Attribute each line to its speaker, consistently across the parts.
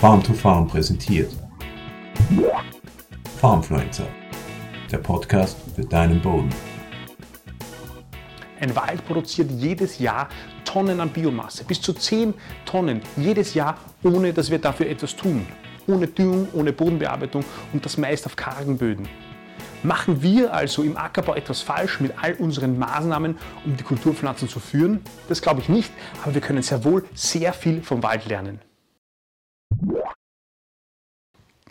Speaker 1: Farm to Farm präsentiert. Farmfluencer, der Podcast für deinen Boden.
Speaker 2: Ein Wald produziert jedes Jahr Tonnen an Biomasse, bis zu 10 Tonnen jedes Jahr, ohne dass wir dafür etwas tun. Ohne Düngung, ohne Bodenbearbeitung und das meist auf kargen Böden. Machen wir also im Ackerbau etwas falsch mit all unseren Maßnahmen, um die Kulturpflanzen zu führen? Das glaube ich nicht, aber wir können sehr wohl sehr viel vom Wald lernen.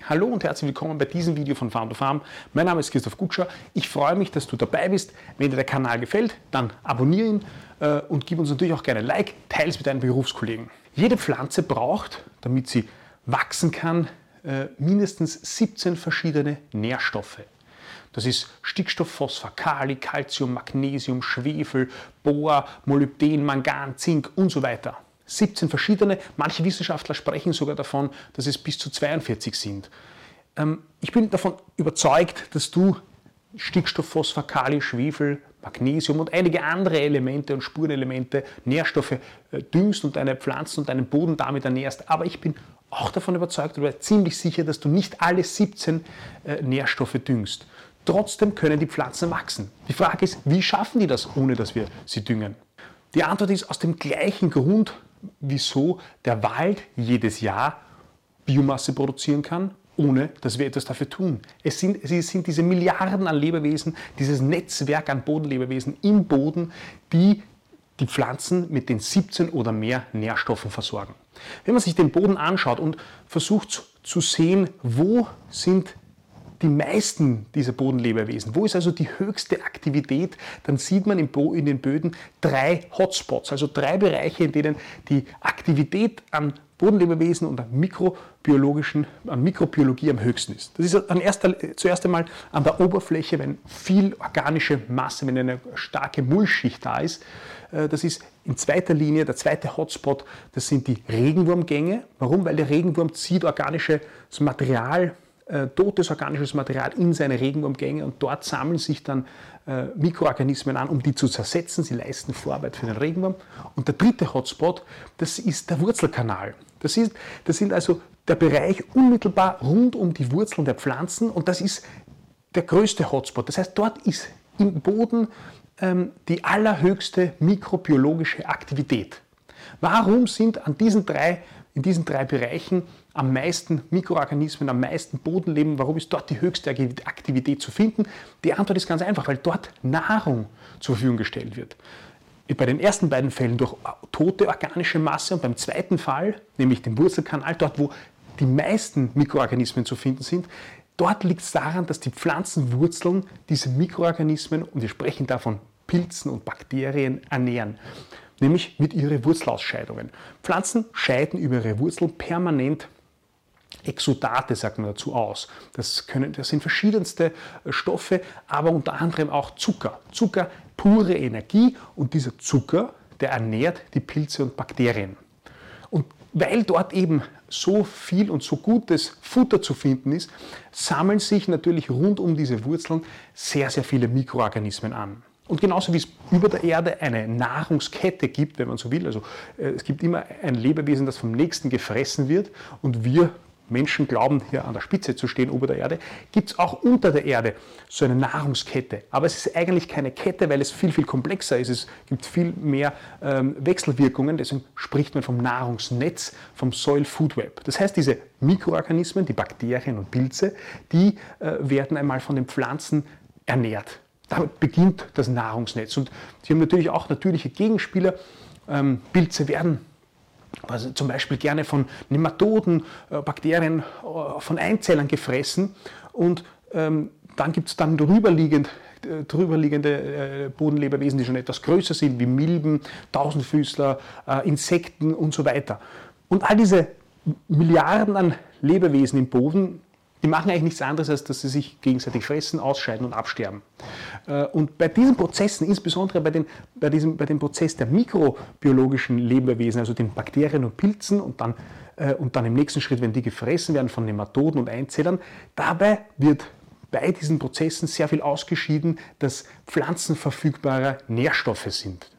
Speaker 2: Hallo und herzlich willkommen bei diesem Video von Farm to Farm. Mein Name ist Christoph Gutscher. Ich freue mich, dass du dabei bist. Wenn dir der Kanal gefällt, dann abonniere ihn äh, und gib uns natürlich auch gerne ein Like, teile es mit deinen Berufskollegen. Jede Pflanze braucht, damit sie wachsen kann, äh, mindestens 17 verschiedene Nährstoffe. Das ist Stickstoff, Phosphor, Kali, Calcium, Magnesium, Schwefel, Bohr, Molybden, Mangan, Zink und so weiter. 17 verschiedene. Manche Wissenschaftler sprechen sogar davon, dass es bis zu 42 sind. Ähm, ich bin davon überzeugt, dass du Stickstoff, Phosphor, Kali, Schwefel, Magnesium und einige andere Elemente und Spurenelemente, Nährstoffe äh, düngst und deine Pflanzen und deinen Boden damit ernährst. Aber ich bin auch davon überzeugt oder ziemlich sicher, dass du nicht alle 17 äh, Nährstoffe düngst. Trotzdem können die Pflanzen wachsen. Die Frage ist, wie schaffen die das, ohne dass wir sie düngen? Die Antwort ist aus dem gleichen Grund, wieso der Wald jedes Jahr Biomasse produzieren kann, ohne dass wir etwas dafür tun. Es sind, es sind diese Milliarden an Lebewesen, dieses Netzwerk an Bodenlebewesen im Boden, die die Pflanzen mit den 17 oder mehr Nährstoffen versorgen. Wenn man sich den Boden anschaut und versucht zu sehen, wo sind die meisten dieser Bodenlebewesen. Wo ist also die höchste Aktivität? Dann sieht man in den Böden drei Hotspots, also drei Bereiche, in denen die Aktivität an Bodenlebewesen und an, mikrobiologischen, an Mikrobiologie am höchsten ist. Das ist an erster, zuerst einmal an der Oberfläche, wenn viel organische Masse, wenn eine starke Mullschicht da ist. Äh, das ist in zweiter Linie, der zweite Hotspot, das sind die Regenwurmgänge. Warum? Weil der Regenwurm zieht organisches Material äh, totes organisches Material in seine Regenwurmgänge und dort sammeln sich dann äh, Mikroorganismen an, um die zu zersetzen. Sie leisten Vorarbeit für den Regenwurm. Und der dritte Hotspot, das ist der Wurzelkanal. Das, ist, das sind also der Bereich unmittelbar rund um die Wurzeln der Pflanzen und das ist der größte Hotspot. Das heißt, dort ist im Boden ähm, die allerhöchste mikrobiologische Aktivität. Warum sind an diesen drei, in diesen drei Bereichen am meisten Mikroorganismen, am meisten Bodenleben? Warum ist dort die höchste Aktivität zu finden? Die Antwort ist ganz einfach, weil dort Nahrung zur Verfügung gestellt wird. Bei den ersten beiden Fällen durch tote organische Masse und beim zweiten Fall, nämlich dem Wurzelkanal, dort wo die meisten Mikroorganismen zu finden sind, dort liegt es daran, dass die Pflanzenwurzeln diese Mikroorganismen, und wir sprechen davon Pilzen und Bakterien, ernähren nämlich mit ihren Wurzelausscheidungen. Pflanzen scheiden über ihre Wurzeln permanent Exudate, sagt man dazu aus. Das, können, das sind verschiedenste äh, Stoffe, aber unter anderem auch Zucker. Zucker, pure Energie und dieser Zucker, der ernährt die Pilze und Bakterien. Und weil dort eben so viel und so gutes Futter zu finden ist, sammeln sich natürlich rund um diese Wurzeln sehr, sehr viele Mikroorganismen an. Und genauso wie es über der Erde eine Nahrungskette gibt, wenn man so will, also äh, es gibt immer ein Lebewesen, das vom nächsten gefressen wird und wir Menschen glauben, hier an der Spitze zu stehen, ober der Erde, gibt es auch unter der Erde so eine Nahrungskette. Aber es ist eigentlich keine Kette, weil es viel, viel komplexer ist. Es gibt viel mehr ähm, Wechselwirkungen, deswegen spricht man vom Nahrungsnetz, vom Soil Food Web. Das heißt, diese Mikroorganismen, die Bakterien und Pilze, die äh, werden einmal von den Pflanzen ernährt. Damit beginnt das Nahrungsnetz. Und sie haben natürlich auch natürliche Gegenspieler. Ähm, Pilze werden also zum Beispiel gerne von Nematoden, äh, Bakterien, äh, von Einzellern gefressen und ähm, dann gibt es dann drüberliegend, äh, drüberliegende Bodenlebewesen, die schon etwas größer sind, wie Milben, Tausendfüßler, Insekten und so weiter. Und all diese Milliarden an Lebewesen im Boden die machen eigentlich nichts anderes, als dass sie sich gegenseitig fressen, ausscheiden und absterben. Äh, und bei diesen Prozessen, insbesondere bei, den, bei, diesem, bei dem Prozess der mikrobiologischen Lebewesen, also den Bakterien und Pilzen und dann, äh, und dann im nächsten Schritt, wenn die gefressen werden von Nematoden und Einzellern, dabei wird bei diesen Prozessen sehr viel ausgeschieden, dass pflanzenverfügbare Nährstoffe sind.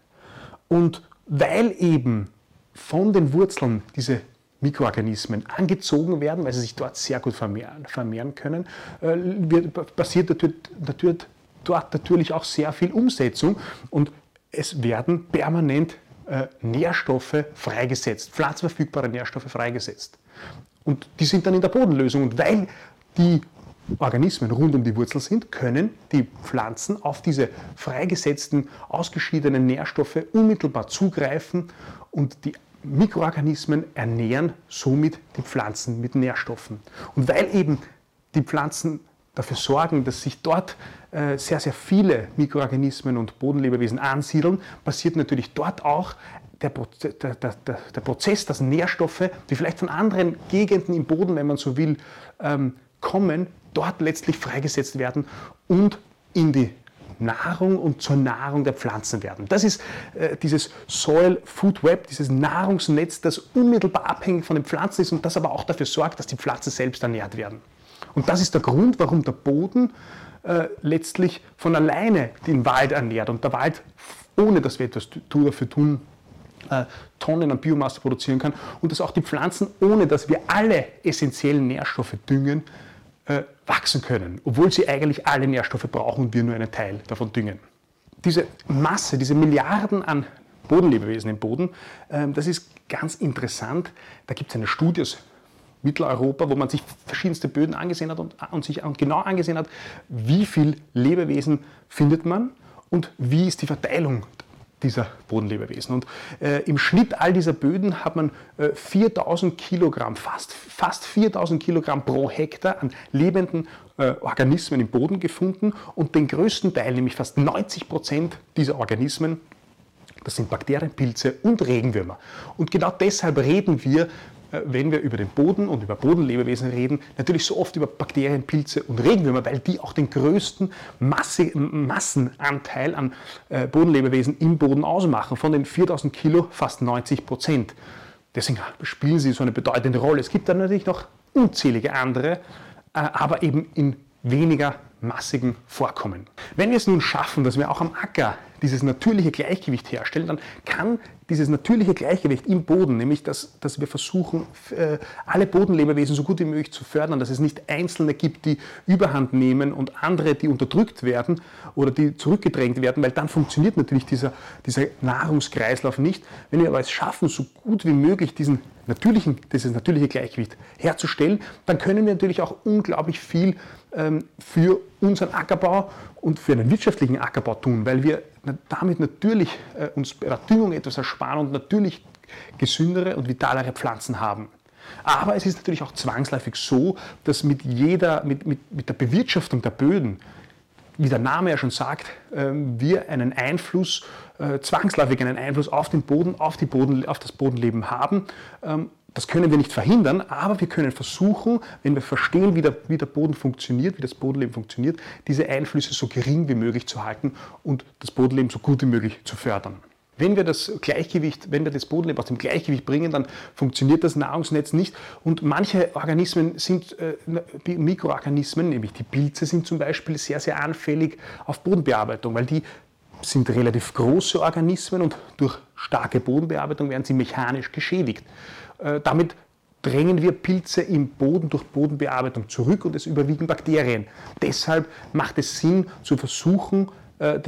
Speaker 2: Und weil eben von den Wurzeln diese Mikroorganismen angezogen werden, weil sie sich dort sehr gut vermehren, vermehren können, äh, wird, passiert natürlich, dort natürlich auch sehr viel Umsetzung und es werden permanent äh, Nährstoffe freigesetzt, pflanzenverfügbare Nährstoffe freigesetzt. Und die sind dann in der Bodenlösung. Und weil die Organismen rund um die Wurzel sind, können die Pflanzen auf diese freigesetzten, ausgeschiedenen Nährstoffe unmittelbar zugreifen und die Mikroorganismen ernähren somit die Pflanzen mit Nährstoffen. Und weil eben die Pflanzen dafür sorgen, dass sich dort äh, sehr, sehr viele Mikroorganismen und Bodenlebewesen ansiedeln, passiert natürlich dort auch der, der, der, der, Prozess, dass Nährstoffe, die vielleicht von anderen Gegenden im Boden, wenn man so will, ähm, kommen, dort letztlich freigesetzt werden und in die Nahrung und zur Nahrung der Pflanzen werden. Das ist äh, dieses Soil Food Web, dieses Nahrungsnetz, das unmittelbar abhängig von den Pflanzen ist und das aber auch dafür sorgt, dass die Pflanzen selbst ernährt werden. Und das ist der Grund, warum der Boden äh, letztlich von alleine den Wald ernährt und der Wald, ohne dass wir etwas dafür tun, äh, Tonnen an Biomasse produzieren kann und dass auch die Pflanzen, ohne dass wir alle essentiellen Nährstoffe düngen, äh, wachsen können, obwohl sie eigentlich alle Nährstoffe brauchen und wir nur einen Teil davon düngen. Diese Masse, diese Milliarden an Bodenlebewesen im Boden, äh, das ist ganz interessant. Da gibt es eine Studie aus Mitteleuropa, wo man sich verschiedenste Böden angesehen hat und, und sich genau angesehen hat, wie viel Lebewesen findet man und wie ist die Verteilung dieser Bodenlebewesen. Und äh, im Schnitt all dieser Böden hat man äh, 4000 Kilogramm, fast, fast 4000 Kilogramm pro Hektar an lebenden äh, Organismen im Boden gefunden und den größten Teil, nämlich fast 90 Prozent dieser Organismen, das sind Bakterien, Pilze und Regenwürmer. Und genau deshalb reden wir wenn wir über den Boden und über Bodenlebewesen reden, natürlich so oft über Bakterien, Pilze und Regenwürmer, weil die auch den größten Masse, Massenanteil an äh, Bodenlebewesen im Boden ausmachen. Von den 4000 Kilo fast 90 Prozent. Deswegen spielen sie so eine bedeutende Rolle. Es gibt dann natürlich noch unzählige andere, äh, aber eben in weniger massigen Vorkommen. Wenn wir es nun schaffen, dass wir auch am Acker dieses natürliche Gleichgewicht herstellen, dann kann dieses natürliche Gleichgewicht im Boden, nämlich dass, dass wir versuchen, äh, alle Bodenlebewesen so gut wie möglich zu fördern, dass es nicht Einzelne gibt, die Überhand nehmen und andere, die unterdrückt werden oder die zurückgedrängt werden, weil dann funktioniert natürlich dieser, dieser Nahrungskreislauf nicht. Wenn wir aber es schaffen, so gut wie möglich diesen natürlichen, dieses natürliche Gleichgewicht herzustellen, dann können wir natürlich auch unglaublich viel für unseren Ackerbau und für einen wirtschaftlichen Ackerbau tun, weil wir damit natürlich äh, uns bei der Düngung etwas ersparen und natürlich gesündere und vitalere Pflanzen haben. Aber es ist natürlich auch zwangsläufig so, dass mit, jeder, mit, mit, mit der Bewirtschaftung der Böden, wie der Name ja schon sagt, äh, wir einen Einfluss, äh, zwangsläufig einen Einfluss auf den Boden, auf, die Boden, auf das Bodenleben haben. Das können wir nicht verhindern, aber wir können versuchen, wenn wir verstehen, wie der, wie der Boden funktioniert, wie das Bodenleben funktioniert, diese Einflüsse so gering wie möglich zu halten und das Bodenleben so gut wie möglich zu fördern. Wenn wir das Gleichgewicht, wenn wir das Bodenleben aus dem Gleichgewicht bringen, dann funktioniert das Nahrungsnetz nicht. Und manche Organismen sind, äh, Mikroorganismen, nämlich die Pilze, sind zum Beispiel sehr, sehr anfällig auf Bodenbearbeitung, weil die sind relativ große Organismen und durch starke Bodenbearbeitung werden sie mechanisch geschädigt. Äh, damit drängen wir Pilze im Boden durch Bodenbearbeitung zurück und es überwiegen Bakterien. Deshalb macht es Sinn zu versuchen, äh,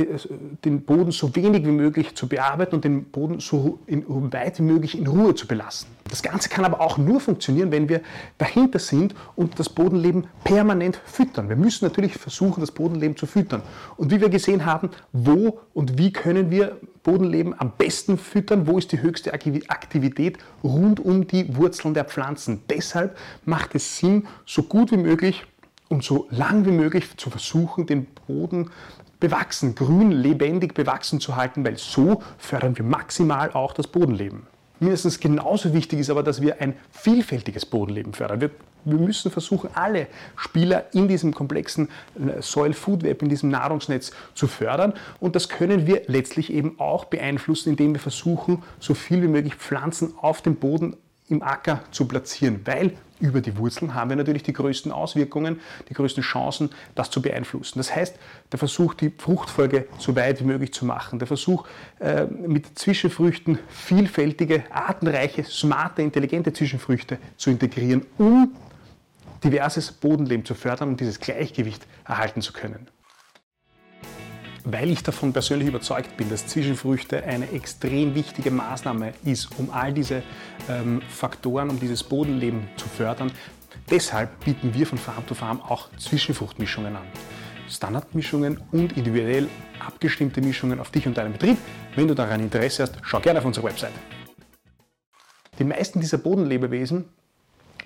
Speaker 2: den Boden so wenig wie möglich zu bearbeiten und den Boden so weit wie möglich in Ruhe zu belassen. Das Ganze kann aber auch nur funktionieren, wenn wir dahinter sind und das Bodenleben permanent füttern. Wir müssen natürlich versuchen, das Bodenleben zu füttern. Und wie wir gesehen haben, wo und wie können wir Bodenleben am besten füttern, wo ist die höchste Aktivität rund um die Wurzeln der Pflanzen. Deshalb macht es Sinn, so gut wie möglich und so lang wie möglich zu versuchen, den Boden bewachsen, grün, lebendig bewachsen zu halten, weil so fördern wir maximal auch das Bodenleben. Mindestens genauso wichtig ist aber, dass wir ein vielfältiges Bodenleben fördern. Wir, wir müssen versuchen, alle Spieler in diesem komplexen äh, Soil Food Web, in diesem Nahrungsnetz zu fördern. Und das können wir letztlich eben auch beeinflussen, indem wir versuchen, so viel wie möglich Pflanzen auf dem Boden im Acker zu platzieren, weil über die Wurzeln haben wir natürlich die größten Auswirkungen, die größten Chancen, das zu beeinflussen. Das heißt, der Versuch, die Fruchtfolge so weit wie möglich zu machen, der Versuch, äh, mit Zwischenfrüchten vielfältige, artenreiche, smarte, intelligente Zwischenfrüchte zu integrieren, um diverses Bodenleben zu fördern und dieses Gleichgewicht erhalten zu können weil ich davon persönlich überzeugt bin, dass Zwischenfrüchte eine extrem wichtige Maßnahme ist, um all diese ähm, Faktoren, um dieses Bodenleben zu fördern. Deshalb bieten wir von Farm to Farm auch Zwischenfruchtmischungen an. Standardmischungen und individuell abgestimmte Mischungen auf dich und deinen Betrieb. Wenn du daran Interesse hast, schau gerne auf unsere Website. Die meisten dieser Bodenlebewesen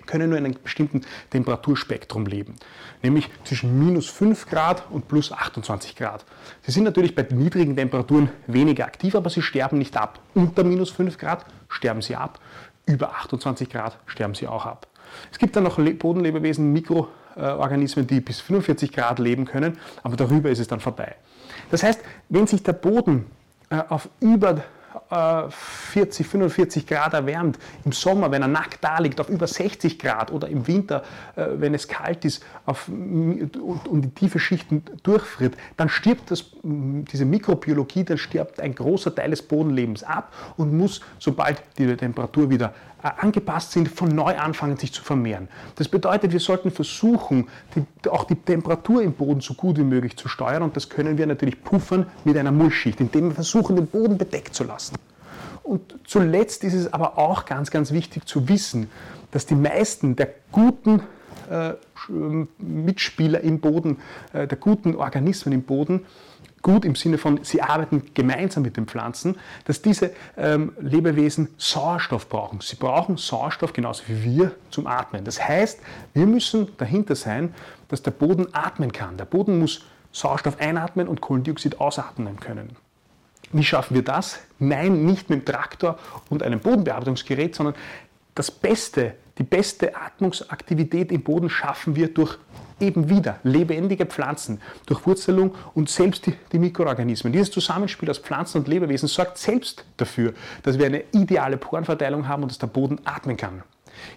Speaker 2: können nur in einem bestimmten Temperaturspektrum leben, nämlich zwischen minus 5 Grad und plus 28 Grad. Sie sind natürlich bei niedrigen Temperaturen weniger aktiv, aber sie sterben nicht ab. Unter minus 5 Grad sterben sie ab, über 28 Grad sterben sie auch ab. Es gibt dann noch Bodenlebewesen, Mikroorganismen, die bis 45 Grad leben können, aber darüber ist es dann vorbei. Das heißt, wenn sich der Boden äh, auf über 40, 45 Grad erwärmt, im Sommer, wenn er nackt da liegt, auf über 60 Grad oder im Winter, äh, wenn es kalt ist auf, und, und die tiefe Schichten durchfriert, dann stirbt das, diese Mikrobiologie, dann stirbt ein großer Teil des Bodenlebens ab und muss, sobald die Temperatur wieder äh, angepasst sind, von neu anfangen, sich zu vermehren. Das bedeutet, wir sollten versuchen, die, auch die Temperatur im Boden so gut wie möglich zu steuern und das können wir natürlich puffern mit einer Mulchschicht, indem wir versuchen, den Boden bedeckt zu lassen. Und zuletzt ist es aber auch ganz, ganz wichtig zu wissen, dass die meisten der guten äh, Mitspieler im Boden, äh, der guten Organismen im Boden, gut im Sinne von, sie arbeiten gemeinsam mit den Pflanzen, dass diese ähm, Lebewesen Sauerstoff brauchen. Sie brauchen Sauerstoff genauso wie wir zum Atmen. Das heißt, wir müssen dahinter sein, dass der Boden atmen kann. Der Boden muss Sauerstoff einatmen und Kohlendioxid ausatmen können. Wie schaffen wir das? Nein, nicht mit dem Traktor und einem Bodenbearbeitungsgerät, sondern das Beste, die beste Atmungsaktivität im Boden schaffen wir durch eben wieder lebendige Pflanzen, durch Wurzelung und selbst die, die, Mikroorganismen. Dieses Zusammenspiel aus Pflanzen und Lebewesen sorgt selbst dafür, dass wir eine ideale Porenverteilung haben und dass der Boden atmen kann.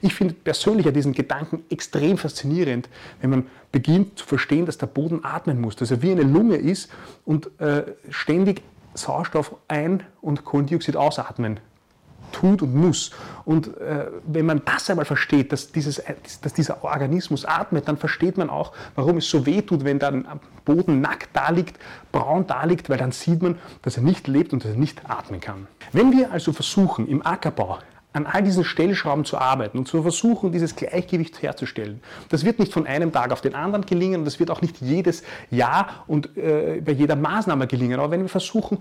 Speaker 2: Ich finde persönlich diesen Gedanken extrem faszinierend, wenn man beginnt zu verstehen, dass der Boden atmen muss, dass er wie eine Lunge ist und äh, ständig Sauerstoff ein- und Kohlendioxid ausatmen tut und muss. Und äh, wenn man das einmal versteht, dass, dieses, dass dieser Organismus atmet, dann versteht man auch, warum es so weh tut, wenn dann am Boden nackt da liegt, braun da liegt, weil dann sieht man, dass er nicht lebt und dass er nicht atmen kann. Wenn wir also versuchen, im Ackerbau an all diesen Stellschrauben zu arbeiten und zu versuchen, dieses Gleichgewicht herzustellen. Das wird nicht von einem Tag auf den anderen gelingen und das wird auch nicht jedes Jahr und äh, bei jeder Maßnahme gelingen. Aber wenn wir versuchen,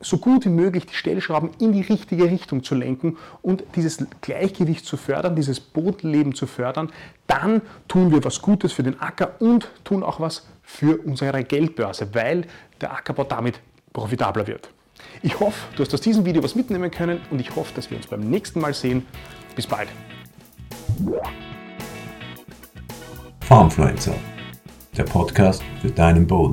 Speaker 2: so gut wie möglich die Stellschrauben in die richtige Richtung zu lenken und dieses Gleichgewicht zu fördern, dieses Bodenleben zu fördern, dann tun wir was Gutes für den Acker und tun auch was für unsere Geldbörse, weil der Ackerbau damit profitabler wird. Ich hoffe, du hast aus diesem Video was mitnehmen können und ich hoffe, dass wir uns beim nächsten Mal sehen. Bis bald.
Speaker 1: Farmfluencer, der Podcast für deinen Boden.